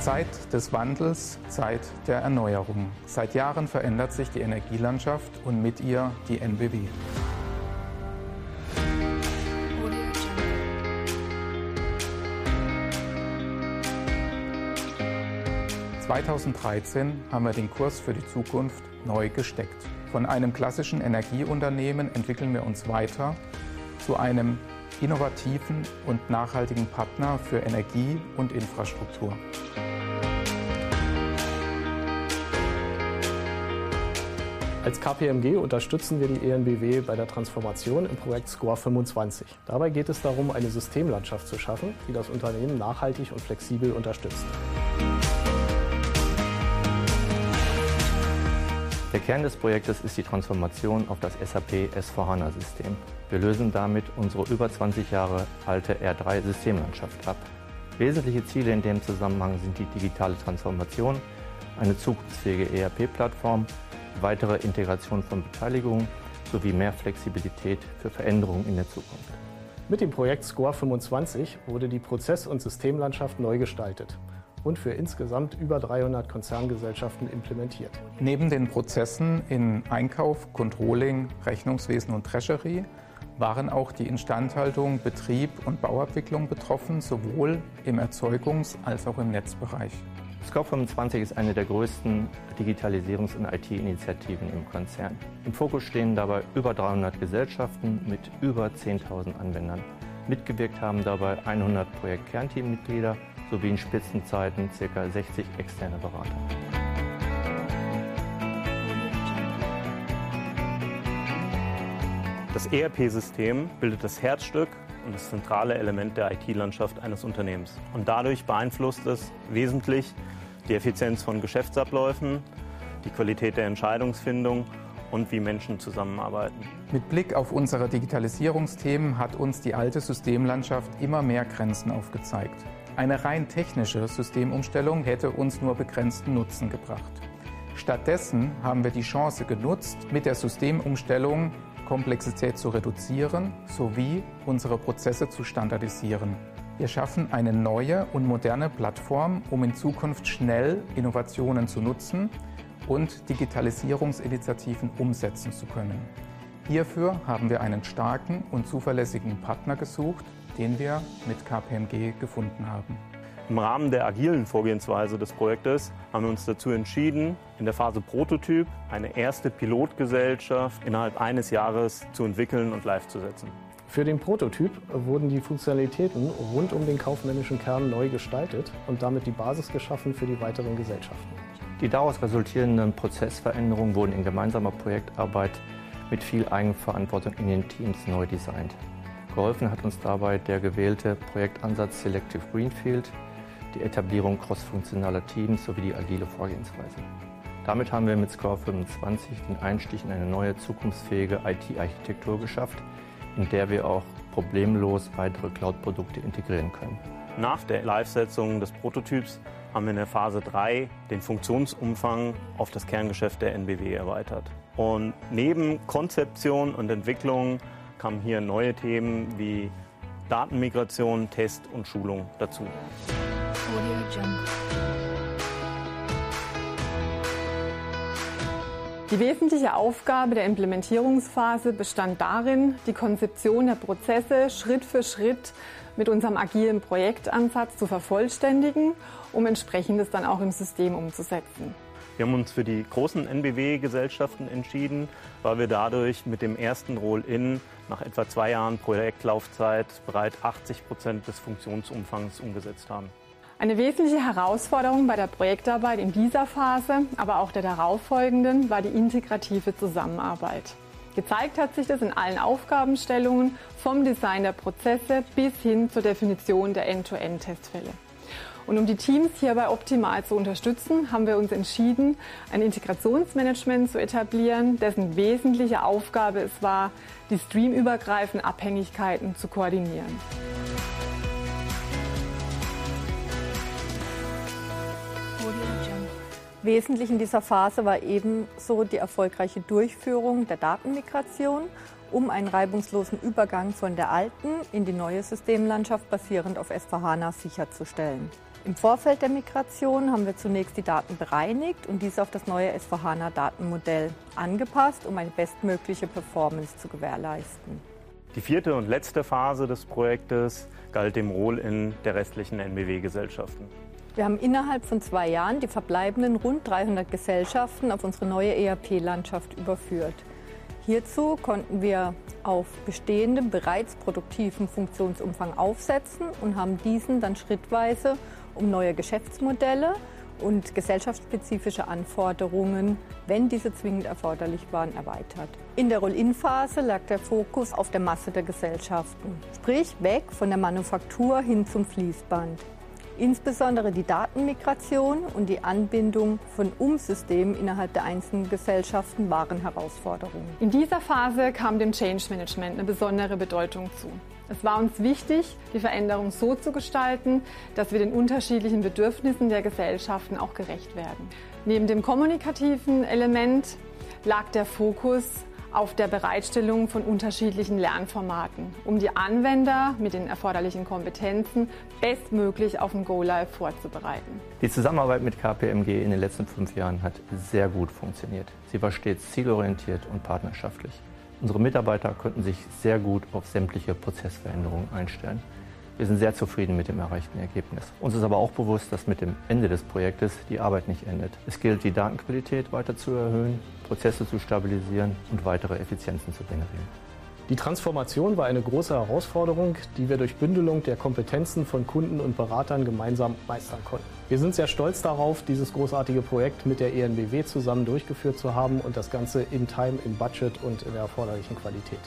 Zeit des Wandels, Zeit der Erneuerung. Seit Jahren verändert sich die Energielandschaft und mit ihr die NBW. 2013 haben wir den Kurs für die Zukunft neu gesteckt. Von einem klassischen Energieunternehmen entwickeln wir uns weiter zu einem innovativen und nachhaltigen Partner für Energie und Infrastruktur. Als KPMG unterstützen wir die ENBW bei der Transformation im Projekt SCORE 25. Dabei geht es darum, eine Systemlandschaft zu schaffen, die das Unternehmen nachhaltig und flexibel unterstützt. Der Kern des Projektes ist die Transformation auf das SAP S4HANA-System. Wir lösen damit unsere über 20 Jahre alte R3-Systemlandschaft ab. Wesentliche Ziele in dem Zusammenhang sind die digitale Transformation, eine zukunftsfähige ERP-Plattform, weitere Integration von Beteiligungen sowie mehr Flexibilität für Veränderungen in der Zukunft. Mit dem Projekt SCORE 25 wurde die Prozess- und Systemlandschaft neu gestaltet und für insgesamt über 300 Konzerngesellschaften implementiert. Neben den Prozessen in Einkauf, Controlling, Rechnungswesen und Treasury waren auch die Instandhaltung, Betrieb und Bauabwicklung betroffen, sowohl im Erzeugungs- als auch im Netzbereich. SCOP25 ist eine der größten Digitalisierungs- und IT-Initiativen im Konzern. Im Fokus stehen dabei über 300 Gesellschaften mit über 10.000 Anwendern. Mitgewirkt haben dabei 100 Projekt-Kernteammitglieder sowie in Spitzenzeiten ca. 60 externe Berater. Das ERP-System bildet das Herzstück und das zentrale Element der IT-Landschaft eines Unternehmens. Und dadurch beeinflusst es wesentlich die Effizienz von Geschäftsabläufen, die Qualität der Entscheidungsfindung und wie Menschen zusammenarbeiten. Mit Blick auf unsere Digitalisierungsthemen hat uns die alte Systemlandschaft immer mehr Grenzen aufgezeigt. Eine rein technische Systemumstellung hätte uns nur begrenzten Nutzen gebracht. Stattdessen haben wir die Chance genutzt, mit der Systemumstellung Komplexität zu reduzieren sowie unsere Prozesse zu standardisieren. Wir schaffen eine neue und moderne Plattform, um in Zukunft schnell Innovationen zu nutzen und Digitalisierungsinitiativen umsetzen zu können. Hierfür haben wir einen starken und zuverlässigen Partner gesucht, den wir mit KPMG gefunden haben. Im Rahmen der agilen Vorgehensweise des Projektes haben wir uns dazu entschieden, in der Phase Prototyp eine erste Pilotgesellschaft innerhalb eines Jahres zu entwickeln und live zu setzen. Für den Prototyp wurden die Funktionalitäten rund um den kaufmännischen Kern neu gestaltet und damit die Basis geschaffen für die weiteren Gesellschaften. Die daraus resultierenden Prozessveränderungen wurden in gemeinsamer Projektarbeit mit viel Eigenverantwortung in den Teams neu designt. Geholfen hat uns dabei der gewählte Projektansatz Selective Greenfield, die Etablierung crossfunktionaler Teams sowie die agile Vorgehensweise. Damit haben wir mit Score 25 den Einstieg in eine neue zukunftsfähige IT-Architektur geschafft, in der wir auch problemlos weitere Cloud-Produkte integrieren können. Nach der Live-Setzung des Prototyps haben wir in der Phase 3 den Funktionsumfang auf das Kerngeschäft der NBW erweitert. Und neben Konzeption und Entwicklung kamen hier neue Themen wie Datenmigration, Test und Schulung dazu. Die wesentliche Aufgabe der Implementierungsphase bestand darin, die Konzeption der Prozesse Schritt für Schritt mit unserem agilen Projektansatz zu vervollständigen, um entsprechendes dann auch im System umzusetzen. Wir haben uns für die großen NBW-Gesellschaften entschieden, weil wir dadurch mit dem ersten Roll-In nach etwa zwei Jahren Projektlaufzeit bereits 80 Prozent des Funktionsumfangs umgesetzt haben. Eine wesentliche Herausforderung bei der Projektarbeit in dieser Phase, aber auch der darauffolgenden, war die integrative Zusammenarbeit. Gezeigt hat sich das in allen Aufgabenstellungen, vom Design der Prozesse bis hin zur Definition der End-to-End-Testfälle. Und um die Teams hierbei optimal zu unterstützen, haben wir uns entschieden, ein Integrationsmanagement zu etablieren, dessen wesentliche Aufgabe es war, die streamübergreifenden Abhängigkeiten zu koordinieren. Wesentlich in dieser Phase war ebenso die erfolgreiche Durchführung der Datenmigration, um einen reibungslosen Übergang von der alten in die neue Systemlandschaft basierend auf S4HANA sicherzustellen. Im Vorfeld der Migration haben wir zunächst die Daten bereinigt und diese auf das neue S4HANA-Datenmodell angepasst, um eine bestmögliche Performance zu gewährleisten. Die vierte und letzte Phase des Projektes galt dem Roll-in der restlichen NBW-Gesellschaften. Wir haben innerhalb von zwei Jahren die verbleibenden rund 300 Gesellschaften auf unsere neue ERP-Landschaft überführt. Hierzu konnten wir auf bestehendem, bereits produktiven Funktionsumfang aufsetzen und haben diesen dann schrittweise um neue Geschäftsmodelle und gesellschaftsspezifische Anforderungen, wenn diese zwingend erforderlich waren, erweitert. In der Roll-in-Phase lag der Fokus auf der Masse der Gesellschaften, sprich weg von der Manufaktur hin zum Fließband. Insbesondere die Datenmigration und die Anbindung von Umsystemen innerhalb der einzelnen Gesellschaften waren Herausforderungen. In dieser Phase kam dem Change Management eine besondere Bedeutung zu. Es war uns wichtig, die Veränderung so zu gestalten, dass wir den unterschiedlichen Bedürfnissen der Gesellschaften auch gerecht werden. Neben dem kommunikativen Element lag der Fokus auf der Bereitstellung von unterschiedlichen Lernformaten, um die Anwender mit den erforderlichen Kompetenzen bestmöglich auf den Go-Live vorzubereiten. Die Zusammenarbeit mit KPMG in den letzten fünf Jahren hat sehr gut funktioniert. Sie war stets zielorientiert und partnerschaftlich. Unsere Mitarbeiter konnten sich sehr gut auf sämtliche Prozessveränderungen einstellen. Wir sind sehr zufrieden mit dem erreichten Ergebnis. Uns ist aber auch bewusst, dass mit dem Ende des Projektes die Arbeit nicht endet. Es gilt, die Datenqualität weiter zu erhöhen, Prozesse zu stabilisieren und weitere Effizienzen zu generieren. Die Transformation war eine große Herausforderung, die wir durch Bündelung der Kompetenzen von Kunden und Beratern gemeinsam meistern konnten. Wir sind sehr stolz darauf, dieses großartige Projekt mit der ENBW zusammen durchgeführt zu haben und das Ganze in Time, im Budget und in der erforderlichen Qualität.